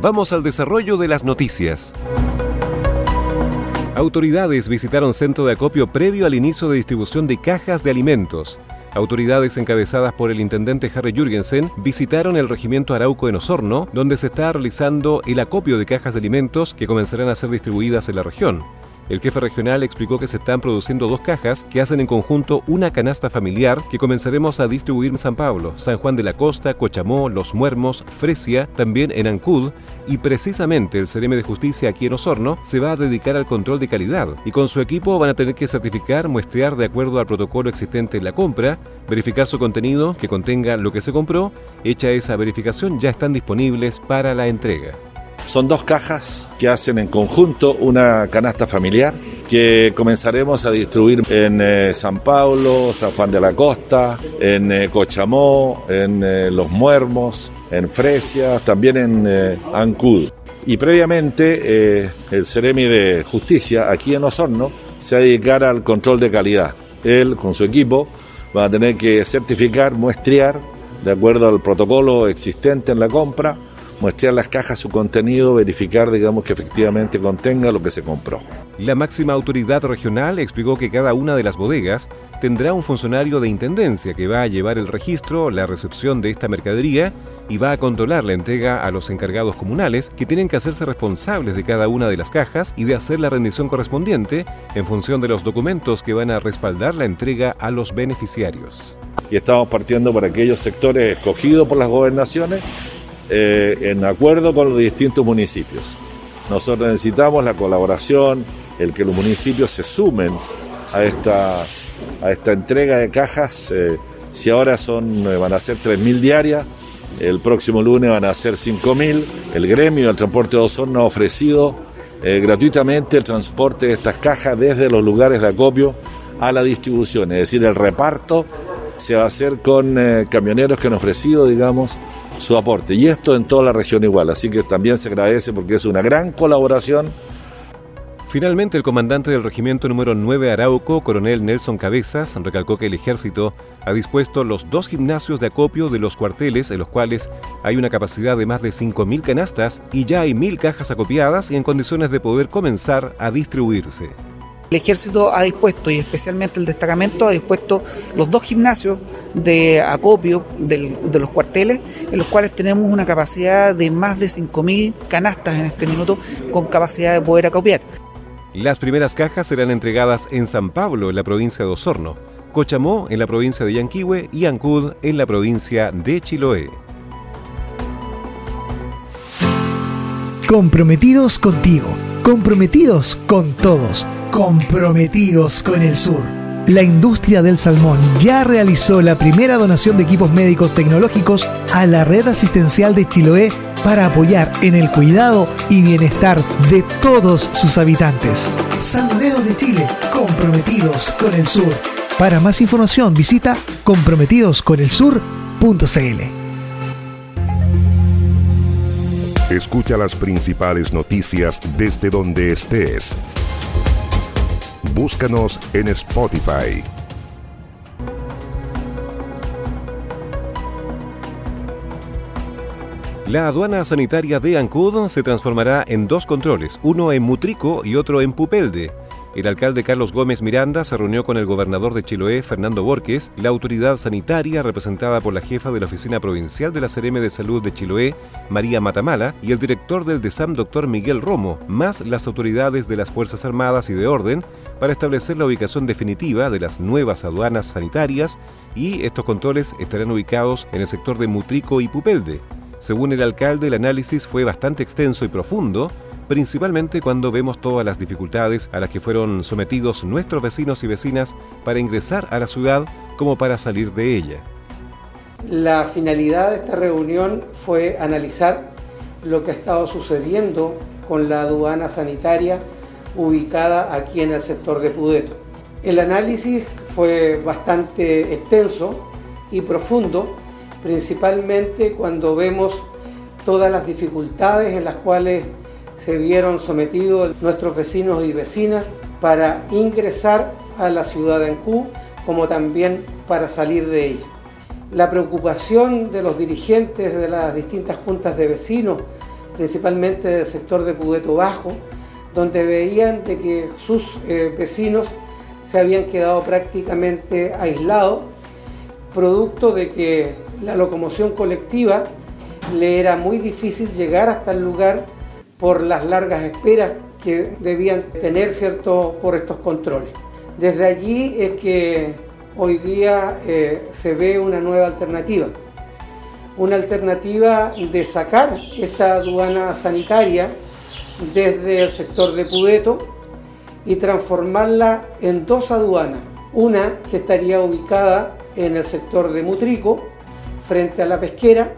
Vamos al desarrollo de las noticias. Autoridades visitaron centro de acopio previo al inicio de distribución de cajas de alimentos. Autoridades encabezadas por el intendente Harry Jürgensen visitaron el regimiento Arauco en Osorno, donde se está realizando el acopio de cajas de alimentos que comenzarán a ser distribuidas en la región. El jefe regional explicó que se están produciendo dos cajas que hacen en conjunto una canasta familiar que comenzaremos a distribuir en San Pablo, San Juan de la Costa, Cochamó, Los Muermos, Fresia, también en Ancud y precisamente el CRM de Justicia aquí en Osorno se va a dedicar al control de calidad y con su equipo van a tener que certificar, muestrear de acuerdo al protocolo existente en la compra, verificar su contenido que contenga lo que se compró, hecha esa verificación ya están disponibles para la entrega. Son dos cajas que hacen en conjunto una canasta familiar que comenzaremos a distribuir en eh, San Pablo, San Juan de la Costa, en eh, Cochamó, en eh, Los Muermos, en Fresia, también en Ancud. Y previamente el Ceremi de Justicia aquí en Osorno se va a dedicar al control de calidad. Él con su equipo va a tener que certificar, muestrear de acuerdo al protocolo existente en la compra muestrear las cajas su contenido, verificar, digamos, que efectivamente contenga lo que se compró. La máxima autoridad regional explicó que cada una de las bodegas tendrá un funcionario de intendencia que va a llevar el registro, la recepción de esta mercadería y va a controlar la entrega a los encargados comunales que tienen que hacerse responsables de cada una de las cajas y de hacer la rendición correspondiente en función de los documentos que van a respaldar la entrega a los beneficiarios. Y estamos partiendo por aquellos sectores escogidos por las gobernaciones eh, en acuerdo con los distintos municipios. Nosotros necesitamos la colaboración, el que los municipios se sumen a esta, a esta entrega de cajas. Eh, si ahora son, eh, van a ser 3.000 diarias, el próximo lunes van a ser 5.000. El gremio del transporte de Osorno ha ofrecido gratuitamente el transporte de estas cajas desde los lugares de acopio a la distribución, es decir, el reparto se va a hacer con camioneros que han ofrecido, digamos, su aporte. Y esto en toda la región igual, así que también se agradece porque es una gran colaboración. Finalmente, el comandante del regimiento número 9 Arauco, coronel Nelson Cabezas, recalcó que el ejército ha dispuesto los dos gimnasios de acopio de los cuarteles, en los cuales hay una capacidad de más de 5.000 canastas y ya hay 1.000 cajas acopiadas y en condiciones de poder comenzar a distribuirse. El ejército ha dispuesto, y especialmente el destacamento, ha dispuesto los dos gimnasios de acopio de los cuarteles, en los cuales tenemos una capacidad de más de 5.000 canastas en este minuto, con capacidad de poder acopiar. Las primeras cajas serán entregadas en San Pablo, en la provincia de Osorno, Cochamó, en la provincia de Yanquihue, y Ancud, en la provincia de Chiloé. Comprometidos contigo, comprometidos con todos comprometidos con el sur. La industria del salmón ya realizó la primera donación de equipos médicos tecnológicos a la red asistencial de Chiloé para apoyar en el cuidado y bienestar de todos sus habitantes. Salmoneros de Chile, comprometidos con el sur. Para más información visita comprometidosconelsur.cl. Escucha las principales noticias desde donde estés Búscanos en Spotify. La aduana sanitaria de Ancud se transformará en dos controles, uno en Mutrico y otro en Pupelde. El alcalde Carlos Gómez Miranda se reunió con el gobernador de Chiloé, Fernando Borges, la autoridad sanitaria representada por la jefa de la Oficina Provincial de la CRM de Salud de Chiloé, María Matamala, y el director del DESAM, doctor Miguel Romo, más las autoridades de las Fuerzas Armadas y de Orden, para establecer la ubicación definitiva de las nuevas aduanas sanitarias y estos controles estarán ubicados en el sector de Mutrico y Pupelde. Según el alcalde, el análisis fue bastante extenso y profundo, principalmente cuando vemos todas las dificultades a las que fueron sometidos nuestros vecinos y vecinas para ingresar a la ciudad como para salir de ella. La finalidad de esta reunión fue analizar lo que ha estado sucediendo con la aduana sanitaria ubicada aquí en el sector de Pudeto. El análisis fue bastante extenso y profundo, principalmente cuando vemos todas las dificultades en las cuales se vieron sometidos nuestros vecinos y vecinas para ingresar a la ciudad de Ancú, como también para salir de ella. La preocupación de los dirigentes de las distintas juntas de vecinos, principalmente del sector de Pudeto Bajo, donde veían de que sus eh, vecinos se habían quedado prácticamente aislados, producto de que la locomoción colectiva le era muy difícil llegar hasta el lugar por las largas esperas que debían tener cierto, por estos controles. Desde allí es que hoy día eh, se ve una nueva alternativa, una alternativa de sacar esta aduana sanitaria desde el sector de Pudeto y transformarla en dos aduanas, una que estaría ubicada en el sector de Mutrico, frente a la pesquera,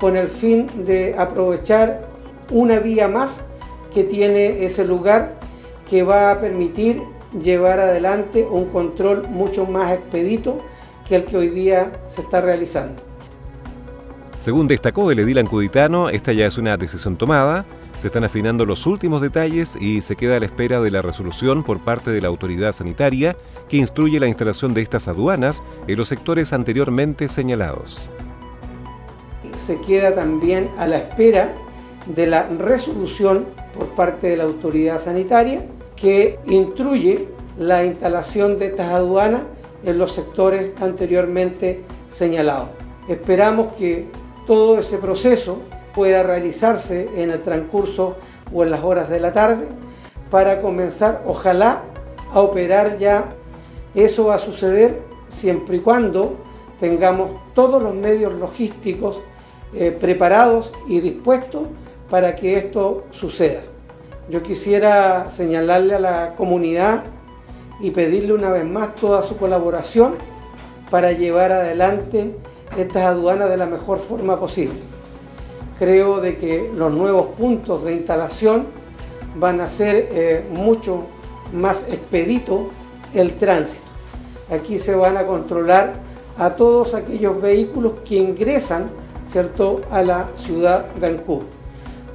con el fin de aprovechar una vía más que tiene ese lugar que va a permitir llevar adelante un control mucho más expedito que el que hoy día se está realizando. Según destacó el edil ancuditano, esta ya es una decisión tomada, se están afinando los últimos detalles y se queda a la espera de la resolución por parte de la autoridad sanitaria que instruye la instalación de estas aduanas en los sectores anteriormente señalados. Se queda también a la espera de la resolución por parte de la autoridad sanitaria que instruye la instalación de estas aduanas en los sectores anteriormente señalados. Esperamos que todo ese proceso pueda realizarse en el transcurso o en las horas de la tarde para comenzar, ojalá, a operar ya. Eso va a suceder siempre y cuando tengamos todos los medios logísticos eh, preparados y dispuestos para que esto suceda. Yo quisiera señalarle a la comunidad y pedirle una vez más toda su colaboración para llevar adelante estas aduanas de la mejor forma posible. Creo de que los nuevos puntos de instalación van a ser eh, mucho más expedito el tránsito. Aquí se van a controlar a todos aquellos vehículos que ingresan ¿cierto? a la ciudad de Ancud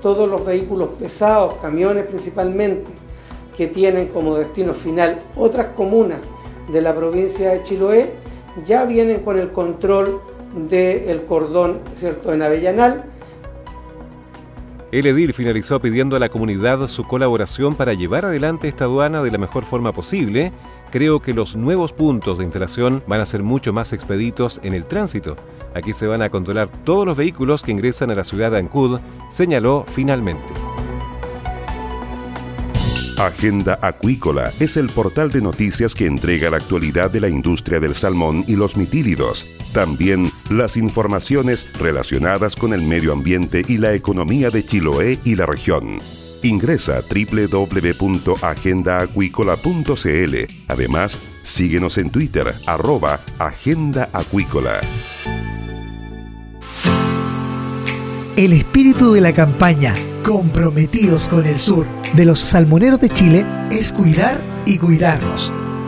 todos los vehículos pesados, camiones principalmente, que tienen como destino final otras comunas de la provincia de Chiloé, ya vienen con el control del cordón ¿cierto? en Avellanal. El edil finalizó pidiendo a la comunidad su colaboración para llevar adelante esta aduana de la mejor forma posible. Creo que los nuevos puntos de instalación van a ser mucho más expeditos en el tránsito Aquí se van a controlar todos los vehículos que ingresan a la ciudad de Ancud, señaló finalmente. Agenda Acuícola es el portal de noticias que entrega la actualidad de la industria del salmón y los mitílidos. También las informaciones relacionadas con el medio ambiente y la economía de Chiloé y la región. Ingresa www.agendaacuícola.cl. Además, síguenos en Twitter, arroba Agenda Acuícola. El espíritu de la campaña Comprometidos con el Sur de los salmoneros de Chile es cuidar y cuidarnos.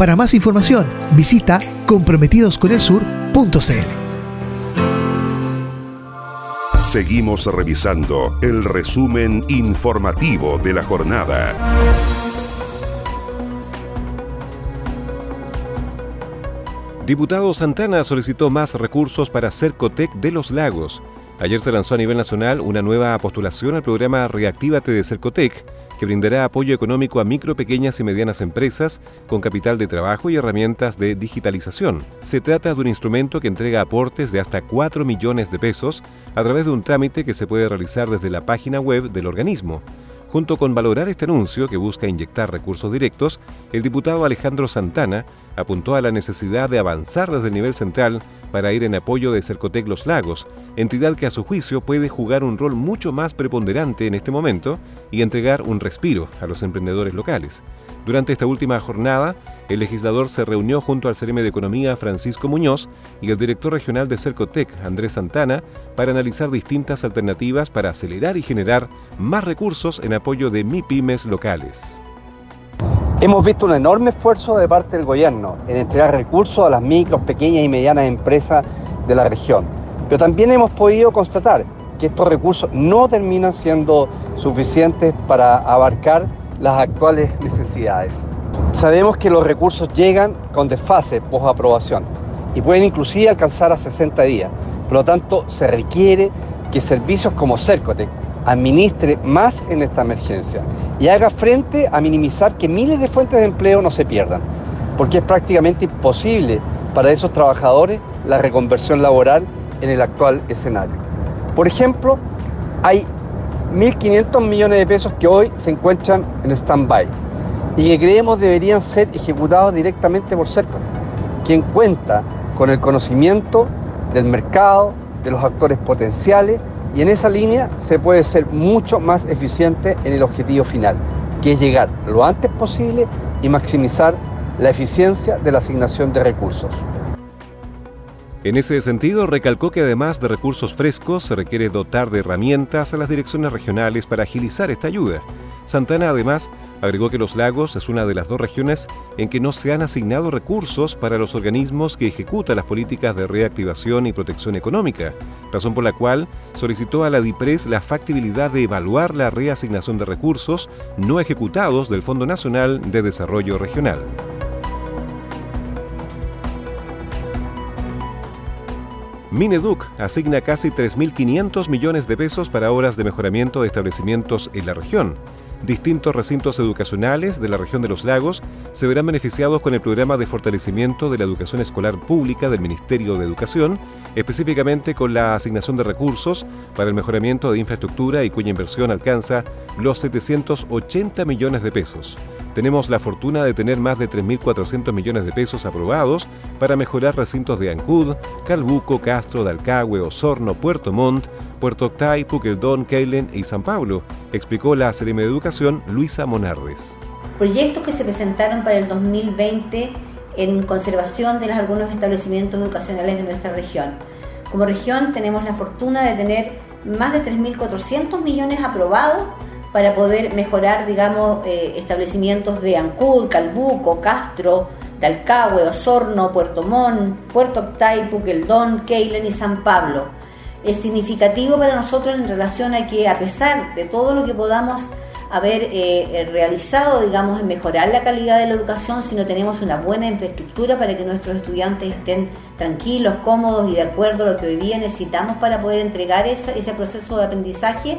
Para más información, visita comprometidosconelsur.cl. Seguimos revisando el resumen informativo de la jornada. Diputado Santana solicitó más recursos para Cercotec de los Lagos. Ayer se lanzó a nivel nacional una nueva postulación al programa Reactívate de Cercotec, que brindará apoyo económico a micro, pequeñas y medianas empresas con capital de trabajo y herramientas de digitalización. Se trata de un instrumento que entrega aportes de hasta 4 millones de pesos a través de un trámite que se puede realizar desde la página web del organismo. Junto con valorar este anuncio que busca inyectar recursos directos, el diputado Alejandro Santana apuntó a la necesidad de avanzar desde el nivel central para ir en apoyo de Cercotec Los Lagos, entidad que a su juicio puede jugar un rol mucho más preponderante en este momento y entregar un respiro a los emprendedores locales. Durante esta última jornada, el legislador se reunió junto al CRM de Economía Francisco Muñoz y el director regional de Cercotec, Andrés Santana, para analizar distintas alternativas para acelerar y generar más recursos en apoyo de MIPIMES locales. Hemos visto un enorme esfuerzo de parte del gobierno en entregar recursos a las micros, pequeñas y medianas empresas de la región. Pero también hemos podido constatar que estos recursos no terminan siendo suficientes para abarcar las actuales necesidades. Sabemos que los recursos llegan con desfase post aprobación y pueden inclusive alcanzar a 60 días. Por lo tanto, se requiere que servicios como Cercotec administre más en esta emergencia y haga frente a minimizar que miles de fuentes de empleo no se pierdan, porque es prácticamente imposible para esos trabajadores la reconversión laboral en el actual escenario. Por ejemplo, hay 1.500 millones de pesos que hoy se encuentran en stand-by y que creemos deberían ser ejecutados directamente por Cercotec, quien cuenta con el conocimiento del mercado, de los actores potenciales y en esa línea se puede ser mucho más eficiente en el objetivo final, que es llegar lo antes posible y maximizar la eficiencia de la asignación de recursos. En ese sentido, recalcó que además de recursos frescos, se requiere dotar de herramientas a las direcciones regionales para agilizar esta ayuda. Santana además agregó que Los Lagos es una de las dos regiones en que no se han asignado recursos para los organismos que ejecutan las políticas de reactivación y protección económica, razón por la cual solicitó a la DIPRES la factibilidad de evaluar la reasignación de recursos no ejecutados del Fondo Nacional de Desarrollo Regional. Mineduc asigna casi 3.500 millones de pesos para obras de mejoramiento de establecimientos en la región. Distintos recintos educacionales de la región de los lagos se verán beneficiados con el programa de fortalecimiento de la educación escolar pública del Ministerio de Educación, específicamente con la asignación de recursos para el mejoramiento de infraestructura y cuya inversión alcanza los 780 millones de pesos. Tenemos la fortuna de tener más de 3.400 millones de pesos aprobados para mejorar recintos de Ancud, Calbuco, Castro, Dalcahue, Osorno, Puerto Montt, Puerto Octay, Puqueldón, Keilen y San Pablo, explicó la CRM de Educación Luisa Monardes. Proyectos que se presentaron para el 2020 en conservación de algunos establecimientos educacionales de nuestra región. Como región tenemos la fortuna de tener más de 3.400 millones aprobados para poder mejorar, digamos, eh, establecimientos de Ancud, Calbuco, Castro, Dalcahue, Osorno, Puerto Montt, Puerto Octay, Puqueldón, Keilen y San Pablo. Es significativo para nosotros en relación a que a pesar de todo lo que podamos haber eh, realizado, digamos, en mejorar la calidad de la educación, si no tenemos una buena infraestructura para que nuestros estudiantes estén tranquilos, cómodos y de acuerdo a lo que hoy día necesitamos para poder entregar ese proceso de aprendizaje,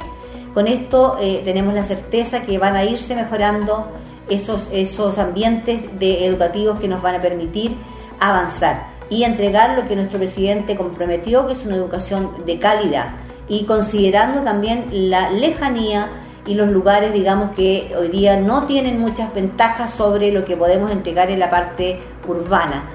con esto eh, tenemos la certeza que van a irse mejorando esos, esos ambientes de educativos que nos van a permitir avanzar y entregar lo que nuestro presidente comprometió, que es una educación de calidad, y considerando también la lejanía y los lugares, digamos, que hoy día no tienen muchas ventajas sobre lo que podemos entregar en la parte urbana.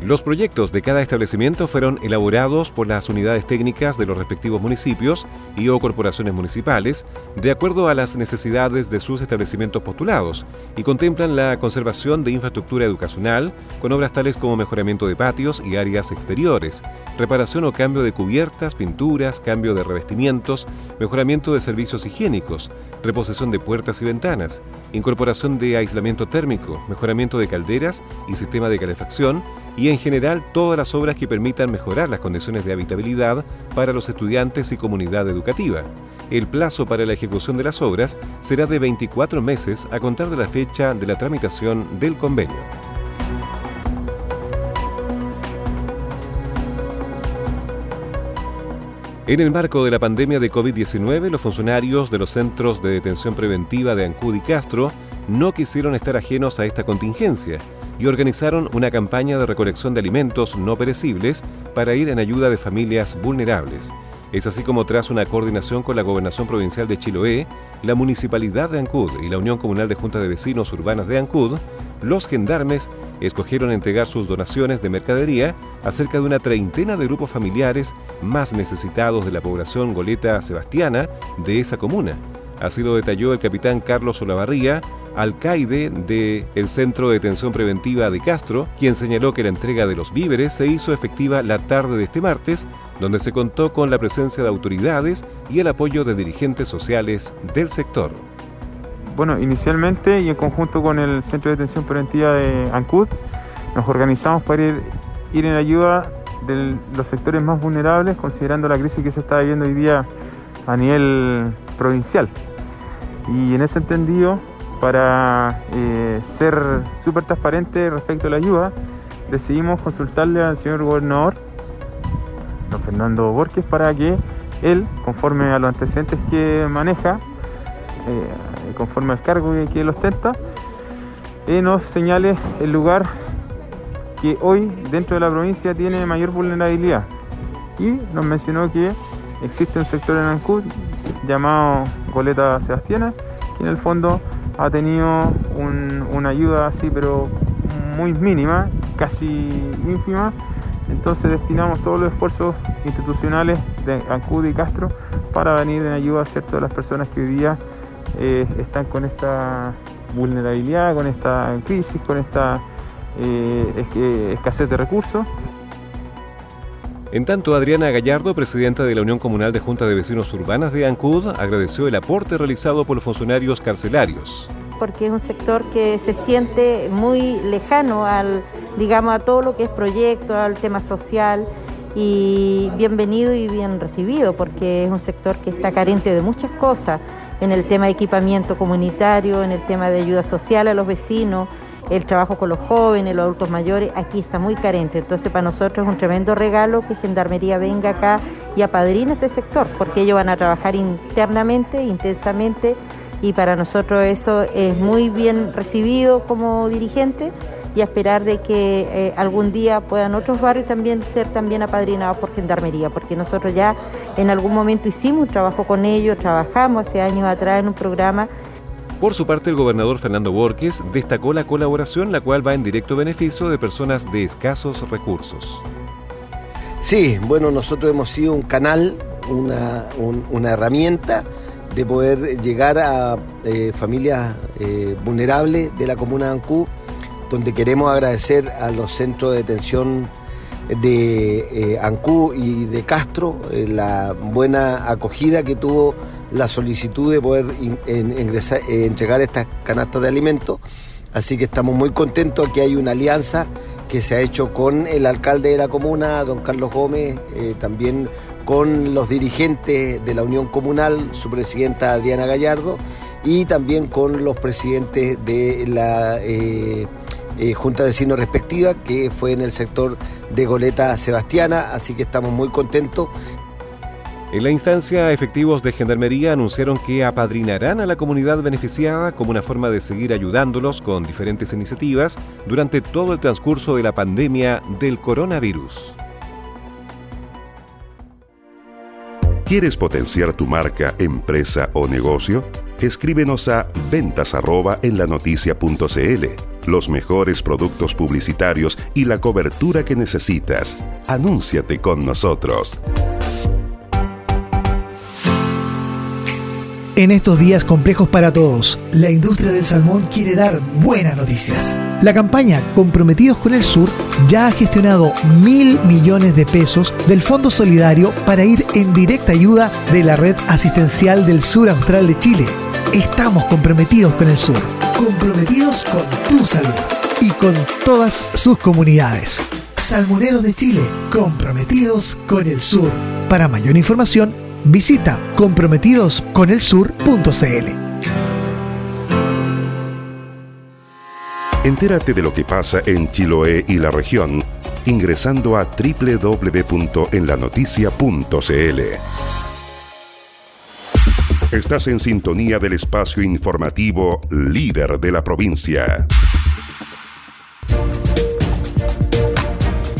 Los proyectos de cada establecimiento fueron elaborados por las unidades técnicas de los respectivos municipios y o corporaciones municipales de acuerdo a las necesidades de sus establecimientos postulados y contemplan la conservación de infraestructura educacional con obras tales como mejoramiento de patios y áreas exteriores, reparación o cambio de cubiertas, pinturas, cambio de revestimientos, mejoramiento de servicios higiénicos, reposición de puertas y ventanas, incorporación de aislamiento térmico, mejoramiento de calderas y sistema de calefacción, y en general todas las obras que permitan mejorar las condiciones de habitabilidad para los estudiantes y comunidad educativa. El plazo para la ejecución de las obras será de 24 meses a contar de la fecha de la tramitación del convenio. En el marco de la pandemia de COVID-19, los funcionarios de los centros de detención preventiva de Ancud y Castro no quisieron estar ajenos a esta contingencia y organizaron una campaña de recolección de alimentos no perecibles para ir en ayuda de familias vulnerables. Es así como tras una coordinación con la Gobernación Provincial de Chiloé, la Municipalidad de Ancud y la Unión Comunal de Junta de Vecinos Urbanas de Ancud, los gendarmes escogieron entregar sus donaciones de mercadería a cerca de una treintena de grupos familiares más necesitados de la población goleta sebastiana de esa comuna. Así lo detalló el capitán Carlos Olavarría, alcaide del Centro de Detención Preventiva de Castro, quien señaló que la entrega de los víveres se hizo efectiva la tarde de este martes, donde se contó con la presencia de autoridades y el apoyo de dirigentes sociales del sector. Bueno, inicialmente y en conjunto con el Centro de Detención Preventiva de ANCUD, nos organizamos para ir, ir en ayuda de los sectores más vulnerables, considerando la crisis que se está viviendo hoy día a nivel provincial. Y en ese entendido, para eh, ser súper transparente respecto a la ayuda, decidimos consultarle al señor gobernador, don Fernando Borges, para que él, conforme a los antecedentes que maneja, eh, conforme al cargo que, él ostenta, eh, nos señale el lugar que hoy dentro de la provincia tiene mayor vulnerabilidad. Y nos mencionó que existe un sector en Ancud llamado Goleta Sebastiana, que en el fondo ha tenido una ayuda así, pero muy mínima, casi ínfima. Entonces destinamos todos los esfuerzos institucionales de Ancud y Castro para venir en ayuda ¿cierto? de las personas que hoy día eh, están con esta vulnerabilidad, con esta crisis, con esta eh, escasez de recursos. En tanto, Adriana Gallardo, presidenta de la Unión Comunal de Junta de Vecinos Urbanas de Ancud, agradeció el aporte realizado por los funcionarios carcelarios. Porque es un sector que se siente muy lejano al, digamos, a todo lo que es proyecto, al tema social y bienvenido y bien recibido, porque es un sector que está carente de muchas cosas en el tema de equipamiento comunitario, en el tema de ayuda social a los vecinos el trabajo con los jóvenes, los adultos mayores, aquí está muy carente. Entonces para nosotros es un tremendo regalo que Gendarmería venga acá y apadrine este sector, porque ellos van a trabajar internamente, intensamente, y para nosotros eso es muy bien recibido como dirigente y a esperar de que eh, algún día puedan otros barrios también ser también apadrinados por Gendarmería, porque nosotros ya en algún momento hicimos un trabajo con ellos, trabajamos hace años atrás en un programa por su parte, el gobernador Fernando Borges destacó la colaboración, la cual va en directo beneficio de personas de escasos recursos. Sí, bueno, nosotros hemos sido un canal, una, herramienta de poder llegar a eh, familias eh, vulnerables de la comuna de Ancú, donde queremos agradecer a los centros de detención de eh, Ancú y de Castro la buena acogida que tuvo la solicitud de poder ingresar, eh, entregar estas canastas de alimentos. Así que estamos muy contentos que hay una alianza que se ha hecho con el alcalde de la comuna, don Carlos Gómez, eh, también con los dirigentes de la Unión Comunal, su presidenta Diana Gallardo, y también con los presidentes de la eh, Junta de Vecinos respectiva, que fue en el sector de Goleta Sebastiana, así que estamos muy contentos en la instancia, efectivos de Gendarmería anunciaron que apadrinarán a la comunidad beneficiada como una forma de seguir ayudándolos con diferentes iniciativas durante todo el transcurso de la pandemia del coronavirus. ¿Quieres potenciar tu marca, empresa o negocio? Escríbenos a ventas en la noticia.cl. Los mejores productos publicitarios y la cobertura que necesitas. Anúnciate con nosotros. En estos días complejos para todos, la industria del salmón quiere dar buenas noticias. La campaña Comprometidos con el Sur ya ha gestionado mil millones de pesos del Fondo Solidario para ir en directa ayuda de la red asistencial del sur austral de Chile. Estamos comprometidos con el sur, comprometidos con tu salud y con todas sus comunidades. Salmoneros de Chile, comprometidos con el sur. Para mayor información, Visita comprometidosconelsur.cl. Entérate de lo que pasa en Chiloé y la región ingresando a www.enlanoticia.cl. Estás en sintonía del espacio informativo líder de la provincia.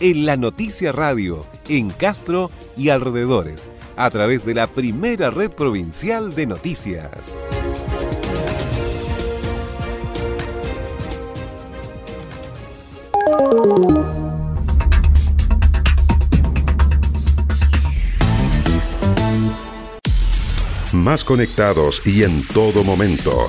en la Noticia Radio, en Castro y alrededores, a través de la primera red provincial de noticias. Más conectados y en todo momento